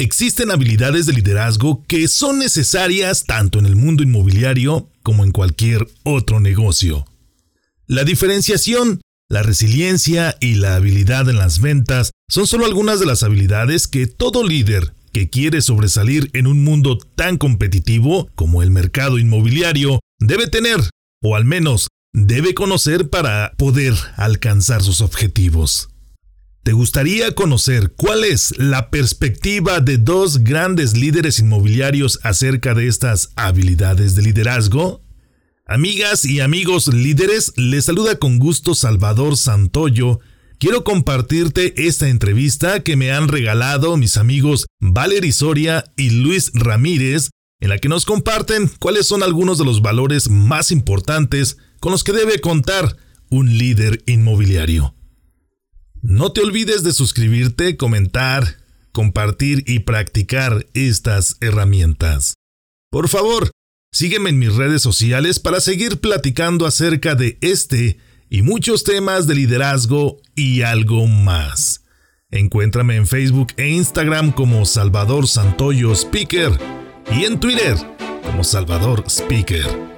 Existen habilidades de liderazgo que son necesarias tanto en el mundo inmobiliario como en cualquier otro negocio. La diferenciación, la resiliencia y la habilidad en las ventas son solo algunas de las habilidades que todo líder que quiere sobresalir en un mundo tan competitivo como el mercado inmobiliario debe tener, o al menos debe conocer para poder alcanzar sus objetivos. ¿Te gustaría conocer cuál es la perspectiva de dos grandes líderes inmobiliarios acerca de estas habilidades de liderazgo? Amigas y amigos líderes, les saluda con gusto Salvador Santoyo. Quiero compartirte esta entrevista que me han regalado mis amigos Valery Soria y Luis Ramírez, en la que nos comparten cuáles son algunos de los valores más importantes con los que debe contar un líder inmobiliario. No te olvides de suscribirte, comentar, compartir y practicar estas herramientas. Por favor, sígueme en mis redes sociales para seguir platicando acerca de este y muchos temas de liderazgo y algo más. Encuéntrame en Facebook e Instagram como Salvador Santoyo Speaker y en Twitter como Salvador Speaker.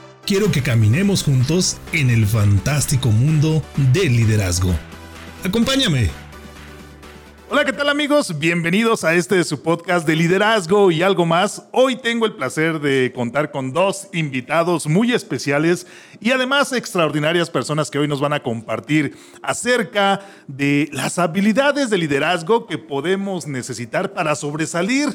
quiero que caminemos juntos en el fantástico mundo del liderazgo. Acompáñame. Hola, ¿qué tal amigos? Bienvenidos a este su podcast de liderazgo y algo más. Hoy tengo el placer de contar con dos invitados muy especiales y además extraordinarias personas que hoy nos van a compartir acerca de las habilidades de liderazgo que podemos necesitar para sobresalir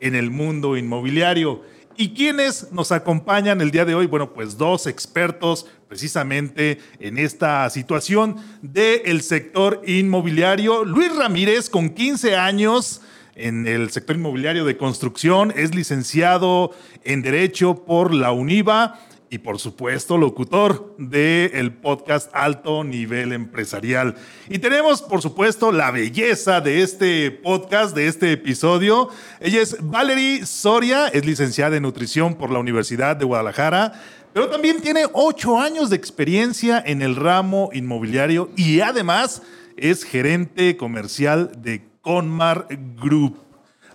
en el mundo inmobiliario. ¿Y quiénes nos acompañan el día de hoy? Bueno, pues dos expertos precisamente en esta situación del sector inmobiliario. Luis Ramírez, con 15 años en el sector inmobiliario de construcción, es licenciado en Derecho por la UNIVA y por supuesto locutor del podcast Alto Nivel Empresarial. Y tenemos por supuesto la belleza de este podcast, de este episodio. Ella es Valerie Soria, es licenciada en nutrición por la Universidad de Guadalajara. Pero también tiene ocho años de experiencia en el ramo inmobiliario y además es gerente comercial de Conmar Group.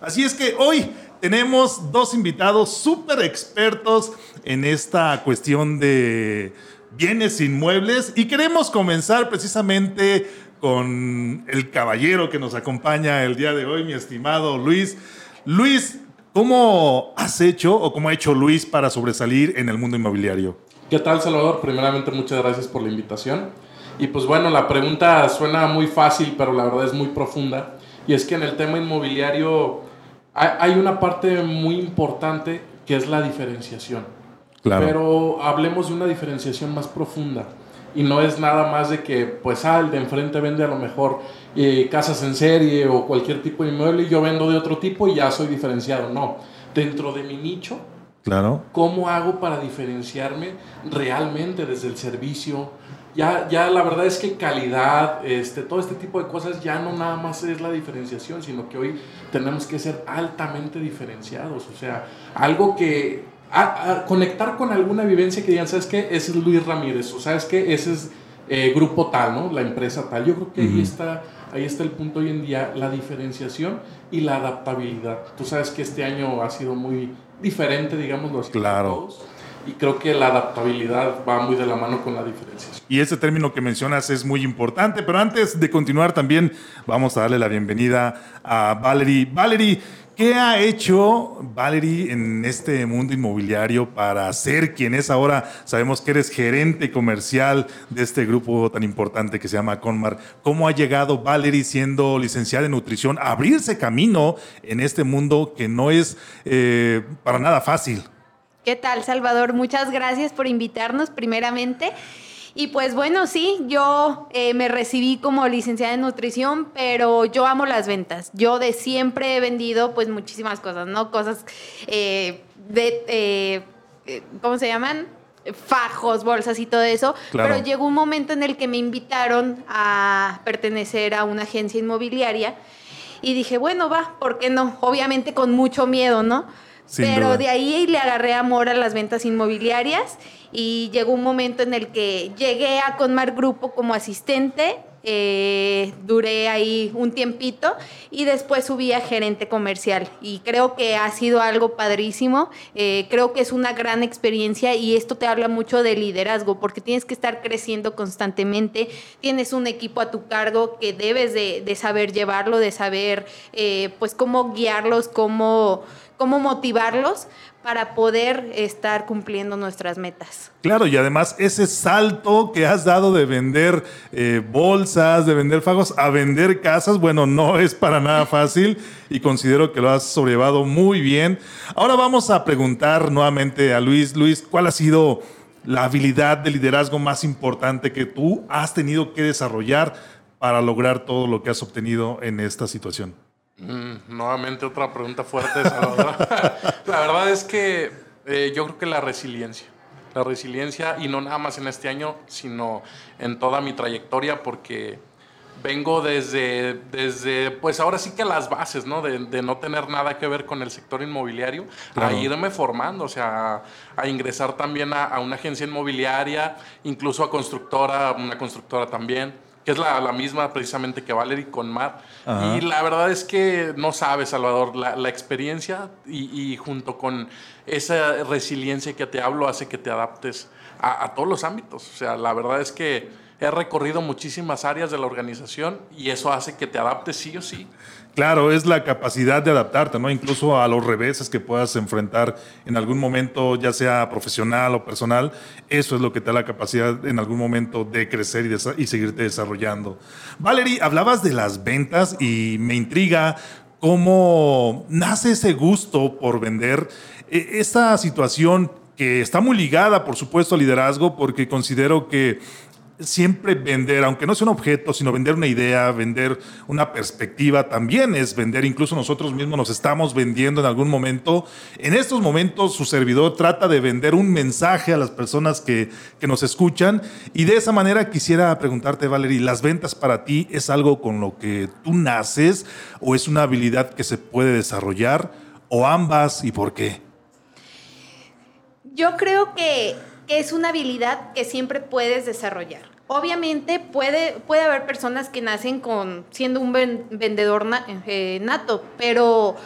Así es que hoy tenemos dos invitados súper expertos en esta cuestión de bienes inmuebles y queremos comenzar precisamente con el caballero que nos acompaña el día de hoy, mi estimado Luis. Luis, ¿cómo has hecho o cómo ha hecho Luis para sobresalir en el mundo inmobiliario? ¿Qué tal, Salvador? Primeramente, muchas gracias por la invitación. Y pues bueno, la pregunta suena muy fácil, pero la verdad es muy profunda. Y es que en el tema inmobiliario hay una parte muy importante que es la diferenciación. Claro. Pero hablemos de una diferenciación más profunda. Y no es nada más de que, pues, ah, el de enfrente vende a lo mejor eh, casas en serie o cualquier tipo de inmueble y yo vendo de otro tipo y ya soy diferenciado. No. Dentro de mi nicho, claro. ¿cómo hago para diferenciarme realmente desde el servicio, ya, ya la verdad es que calidad, este, todo este tipo de cosas ya no nada más es la diferenciación, sino que hoy tenemos que ser altamente diferenciados. O sea, algo que conectar con alguna vivencia que digan, ¿sabes qué? Ese es Luis Ramírez, o sabes qué? Ese es eh, grupo tal, ¿no? La empresa tal. Yo creo que ahí está ahí está el punto hoy en día, la diferenciación y la adaptabilidad. Tú sabes que este año ha sido muy diferente, digámoslo así. Claro y creo que la adaptabilidad va muy de la mano con la diferenciación. Y ese término que mencionas es muy importante, pero antes de continuar también vamos a darle la bienvenida a Valerie. Valerie, ¿Qué ha hecho Valerie en este mundo inmobiliario para ser quien es ahora? Sabemos que eres gerente comercial de este grupo tan importante que se llama Conmar. ¿Cómo ha llegado Valerie siendo licenciada en nutrición a abrirse camino en este mundo que no es eh, para nada fácil? ¿Qué tal, Salvador? Muchas gracias por invitarnos primeramente. Y pues bueno, sí, yo eh, me recibí como licenciada en nutrición, pero yo amo las ventas. Yo de siempre he vendido pues muchísimas cosas, ¿no? Cosas eh, de, eh, ¿cómo se llaman? Fajos, bolsas y todo eso. Pero llegó un momento en el que me invitaron a pertenecer a una agencia inmobiliaria y dije, bueno, va, ¿por qué no? Obviamente con mucho miedo, ¿no? Pero de ahí le agarré amor a las ventas inmobiliarias y llegó un momento en el que llegué a Conmar Grupo como asistente, eh, duré ahí un tiempito y después subí a gerente comercial. Y creo que ha sido algo padrísimo, eh, creo que es una gran experiencia y esto te habla mucho de liderazgo porque tienes que estar creciendo constantemente, tienes un equipo a tu cargo que debes de, saber llevarlo, de saber eh, pues cómo guiarlos, cómo cómo motivarlos para poder estar cumpliendo nuestras metas. Claro, y además ese salto que has dado de vender eh, bolsas, de vender fagos a vender casas, bueno, no es para nada fácil y considero que lo has sobrellevado muy bien. Ahora vamos a preguntar nuevamente a Luis. Luis, ¿cuál ha sido la habilidad de liderazgo más importante que tú has tenido que desarrollar para lograr todo lo que has obtenido en esta situación? Mm, nuevamente otra pregunta fuerte, la verdad es que eh, yo creo que la resiliencia. La resiliencia, y no nada más en este año, sino en toda mi trayectoria, porque vengo desde, desde pues ahora sí que las bases, ¿no? De, no tener nada que ver con el sector inmobiliario, a irme formando, o sea, a, ingresar también a, a, una agencia inmobiliaria, incluso a constructora, una constructora también que es la, misma precisamente que Valerie con Mar. Y la verdad es que no sabes, Salvador, la, experiencia y, junto con esa resiliencia que te hablo hace que te adaptes a, a todos los ámbitos. O sea, la verdad es que he recorrido muchísimas áreas de la organización y eso hace que te adaptes sí o sí. Claro, es la capacidad de adaptarte, ¿no? Incluso a los reveses que puedas enfrentar en algún momento, ya sea profesional o personal, eso es lo que te da la capacidad en algún momento de crecer y, y seguirte desarrollando. Valerie, hablabas de las ventas y me intriga cómo nace ese gusto por vender. E, esta situación que está muy ligada, por supuesto, al liderazgo, porque considero que siempre vender, aunque no sea un objeto, sino vender una idea, vender una perspectiva, también es vender. Incluso nosotros mismos nos estamos vendiendo en algún momento. En estos momentos su servidor trata de vender un mensaje a las personas que, que nos escuchan. Y de esa manera quisiera preguntarte, Valerie, ¿las ventas para ti es algo con lo que tú naces o es una habilidad que se puede desarrollar o ambas y por qué? Yo creo que es una habilidad que siempre puedes desarrollar. Obviamente puede, puede haber personas que nacen con siendo un vendedor eh, nato, pero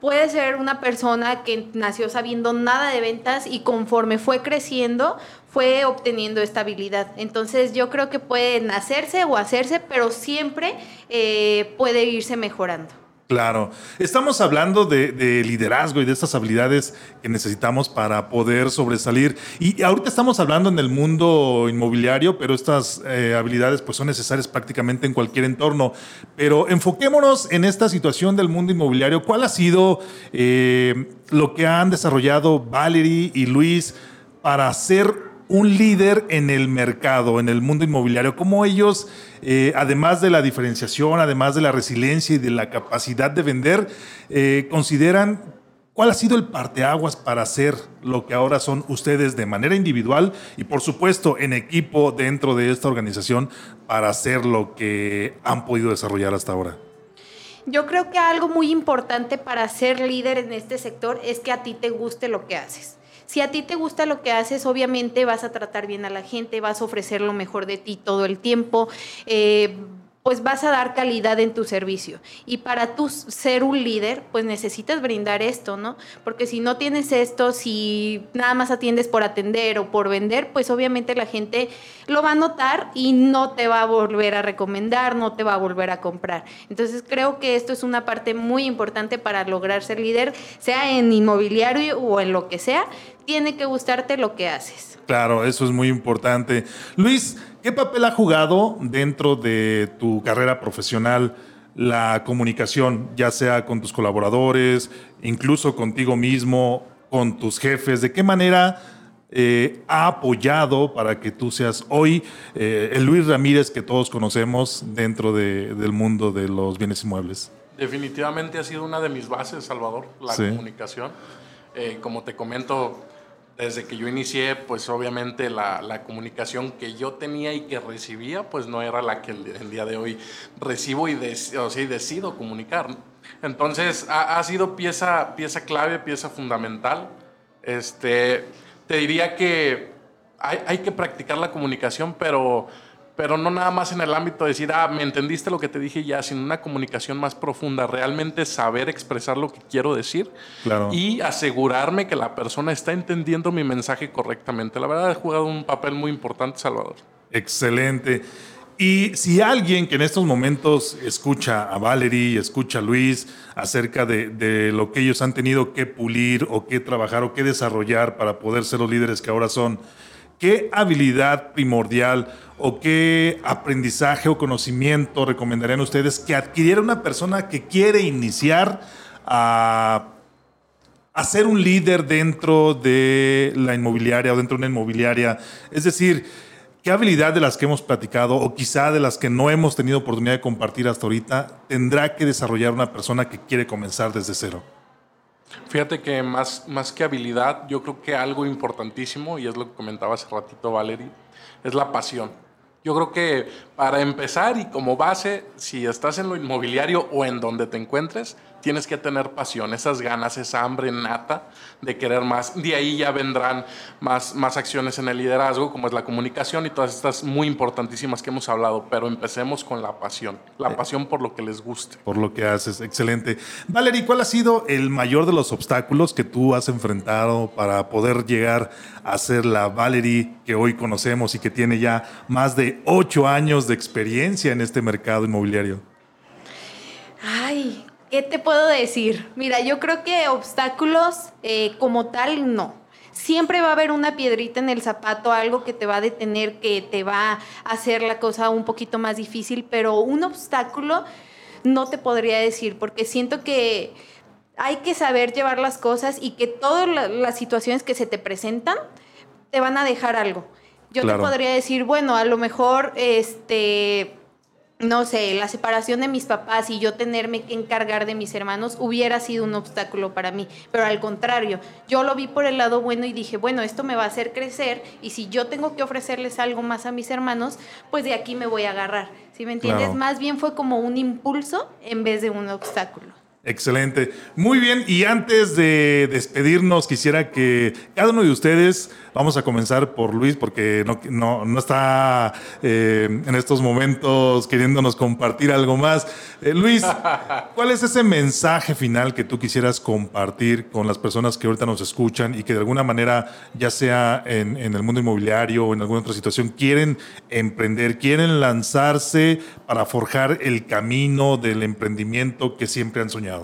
puede ser una persona que nació sabiendo nada de ventas y conforme fue creciendo fue obteniendo esta habilidad. Entonces yo creo que puede nacerse o hacerse, pero siempre eh, puede irse mejorando. Claro, estamos hablando de, liderazgo y de estas habilidades que necesitamos para poder sobresalir. Y ahorita estamos hablando en el mundo inmobiliario, pero estas eh, habilidades pues son necesarias prácticamente en cualquier entorno. Pero enfoquémonos en esta situación del mundo inmobiliario. ¿Cuál ha sido eh, lo que han desarrollado Valerie y Luis para ser un líder en el mercado, en el mundo inmobiliario, cómo ellos, eh, además de la diferenciación, además de la resiliencia y de la capacidad de vender, eh, consideran cuál ha sido el parteaguas para hacer lo que ahora son ustedes de manera individual y por supuesto en equipo dentro de esta organización para hacer lo que han podido desarrollar hasta ahora. Yo creo que algo muy importante para ser líder en este sector es que a ti te guste lo que haces. Si a ti te gusta lo que haces, obviamente vas a tratar bien a la gente, vas a ofrecer lo mejor de ti todo el tiempo. Eh, pues vas a dar calidad en tu servicio. Y para tú ser un líder, pues necesitas brindar esto, ¿no? Porque si no tienes esto, si nada más atiendes por atender o por vender, pues obviamente la gente lo va a notar y no te va a volver a recomendar, no te va a volver a comprar. Entonces creo que esto es una parte muy importante para lograr ser líder, sea en inmobiliario o en lo que sea, tiene que gustarte lo que haces. Claro, eso es muy importante. Luis, ¿qué papel ha jugado dentro de tu carrera profesional la comunicación, ya sea con tus colaboradores, incluso contigo mismo, con tus jefes? ¿De qué manera eh, ha apoyado para que tú seas hoy eh, el Luis Ramírez que todos conocemos dentro del mundo de los bienes inmuebles? Definitivamente ha sido una de mis bases, Salvador, la comunicación. Eh, como te comento, desde que yo inicié, pues obviamente la, la, comunicación que yo tenía y que recibía, pues no era la que el, día de hoy recibo y, o sea, decido comunicar. Entonces ha, ha, sido pieza, pieza clave, pieza fundamental. Este, te diría que hay, hay que practicar la comunicación, pero pero no nada más en el ámbito de decir, ah, me entendiste lo que te dije ya, sino una comunicación más profunda, realmente saber expresar lo que quiero decir y asegurarme que la persona está entendiendo mi mensaje correctamente. La verdad, ha jugado un papel muy importante, Salvador. Excelente. Y si alguien que en estos momentos escucha a Valerie, escucha a Luis acerca de, de, lo que ellos han tenido que pulir o que trabajar o que desarrollar para poder ser los líderes que ahora son, ¿qué habilidad primordial o qué aprendizaje o conocimiento recomendarían ustedes que adquiriera una persona que quiere iniciar a, ser un líder dentro de la inmobiliaria o dentro de una inmobiliaria? Es decir, ¿qué habilidad de las que hemos platicado o quizá de las que no hemos tenido oportunidad de compartir hasta ahorita tendrá que desarrollar una persona que quiere comenzar desde cero? Fíjate que más, más que habilidad, yo creo que algo importantísimo, y es lo que comentaba hace ratito Valerie, es la pasión. Yo creo que para empezar y como base, si estás en lo inmobiliario o en donde te encuentres, tienes que tener pasión, esas ganas, esa hambre nata de querer más. De ahí ya vendrán más, más acciones en el liderazgo, como es la comunicación y todas estas muy importantísimas que hemos hablado. Pero empecemos con la pasión, la eh, pasión por lo que les guste. Por lo que haces, excelente. Valerie, ¿cuál ha sido el mayor de los obstáculos que tú has enfrentado para poder llegar a ser la Valerie que hoy conocemos y que tiene ya más de ocho años de experiencia en este mercado inmobiliario? Ay, ¿Qué te puedo decir? Mira, yo creo que obstáculos eh, como tal no. Siempre va a haber una piedrita en el zapato, algo que te va a detener, que te va a hacer la cosa un poquito más difícil, pero un obstáculo no te podría decir, porque siento que hay que saber llevar las cosas y que todas las situaciones que se te presentan te van a dejar algo. Yo te podría decir, bueno, a lo mejor este no sé, la separación de mis papás y yo tenerme que encargar de mis hermanos hubiera sido un obstáculo para mí. Pero al contrario, yo lo vi por el lado bueno y dije, bueno, esto me va a hacer crecer y si yo tengo que ofrecerles algo más a mis hermanos, pues de aquí me voy a agarrar. ¿Sí me entiendes? Más bien fue como un impulso en vez de un obstáculo. Excelente. Muy bien, y antes de despedirnos, quisiera que cada uno de ustedes Vamos a comenzar por Luis porque no, no, está eh, en estos momentos queriéndonos compartir algo más. Eh, Luis, ¿cuál es ese mensaje final que tú quisieras compartir con las personas que ahorita nos escuchan y que de alguna manera, ya sea en, en el mundo inmobiliario o en alguna otra situación, quieren emprender, quieren lanzarse para forjar el camino del emprendimiento que siempre han soñado?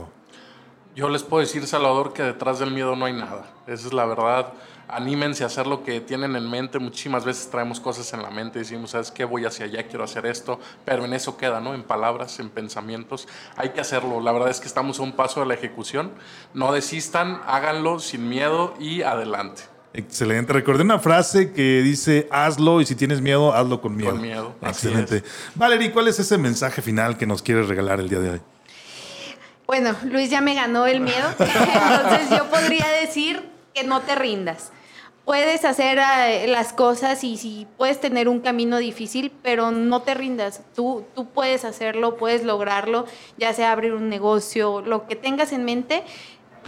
Yo les puedo decir, Salvador, que detrás del miedo no hay nada. Esa es la verdad anímense a hacer lo que tienen en mente. Muchísimas veces traemos cosas en la mente y decimos, ¿sabes qué? Voy hacia allá, quiero hacer esto, pero en eso queda, ¿no? En palabras, en pensamientos. Hay que hacerlo. La verdad es que estamos a un paso de la ejecución. No desistan, háganlo sin miedo y adelante. Excelente. Recordé una frase que dice, hazlo y si tienes miedo, hazlo con miedo. Con miedo. Excelente. Valerie, ¿cuál es ese mensaje final que nos quieres regalar el día de hoy? Bueno, Luis ya me ganó el miedo, entonces yo podría decir que no te rindas puedes hacer eh, las cosas y si puedes tener un camino difícil, pero no te rindas. Tú, tú puedes hacerlo, puedes lograrlo, ya sea abrir un negocio, lo que tengas en mente,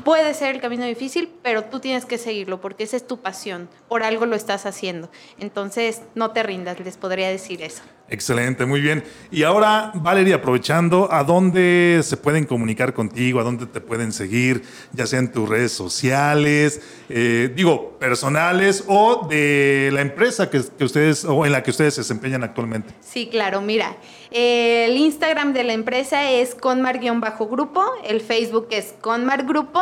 Puede ser el camino difícil, pero tú tienes que seguirlo porque esa es tu pasión. Por algo lo estás haciendo. Entonces, no te rindas, les podría decir eso. Excelente, muy bien. Y ahora, Valeria, aprovechando, ¿a dónde se pueden comunicar contigo? ¿A dónde te pueden seguir? Ya sea en tus redes sociales, eh, digo, personales o de la empresa que, ustedes o en la que ustedes se desempeñan actualmente. Sí, claro, mira. el Instagram de la empresa es conmar-grupo, el Facebook es Conmar Grupo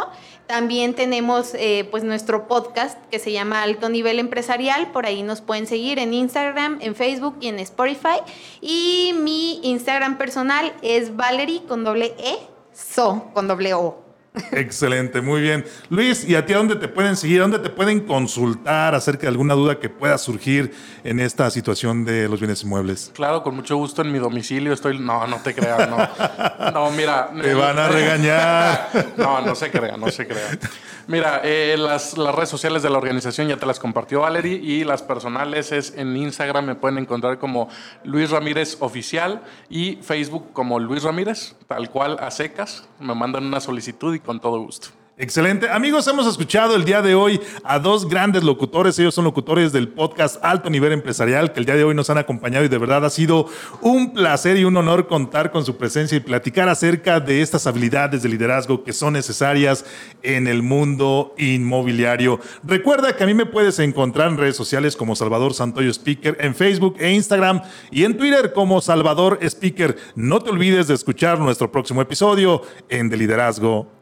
también tenemos eh, pues nuestro podcast que se llama Alto Nivel Empresarial, por ahí nos pueden seguir en Instagram, en Facebook y en Spotify. Y mi Instagram personal es Valerie con doble E, So con doble O. Excelente, muy bien. Luis, ¿y a ti a dónde te pueden seguir? ¿Dónde te pueden consultar acerca de alguna duda que pueda surgir en esta situación de los bienes inmuebles? Claro, con mucho gusto en mi domicilio estoy. No, no te creas, no. No, mira. Te van a regañar. no, no se crea, no se crea. Mira, eh, las, las, redes sociales de la organización ya te las compartió Valerie y las personales es en Instagram me pueden encontrar como Luis Ramírez Oficial y Facebook como Luis Ramírez, tal cual a secas. Me mandan una solicitud y con todo gusto. Excelente. Amigos, hemos escuchado el día de hoy a dos grandes locutores. Ellos son locutores del podcast Alto Nivel Empresarial, que el día de hoy nos han acompañado y de verdad ha sido un placer y un honor contar con su presencia y platicar acerca de estas habilidades de liderazgo que son necesarias en el mundo inmobiliario. Recuerda que a mí me puedes encontrar en redes sociales como Salvador Santoyo Speaker, en Facebook e Instagram y en Twitter como Salvador Speaker. No te olvides de escuchar nuestro próximo episodio en De Liderazgo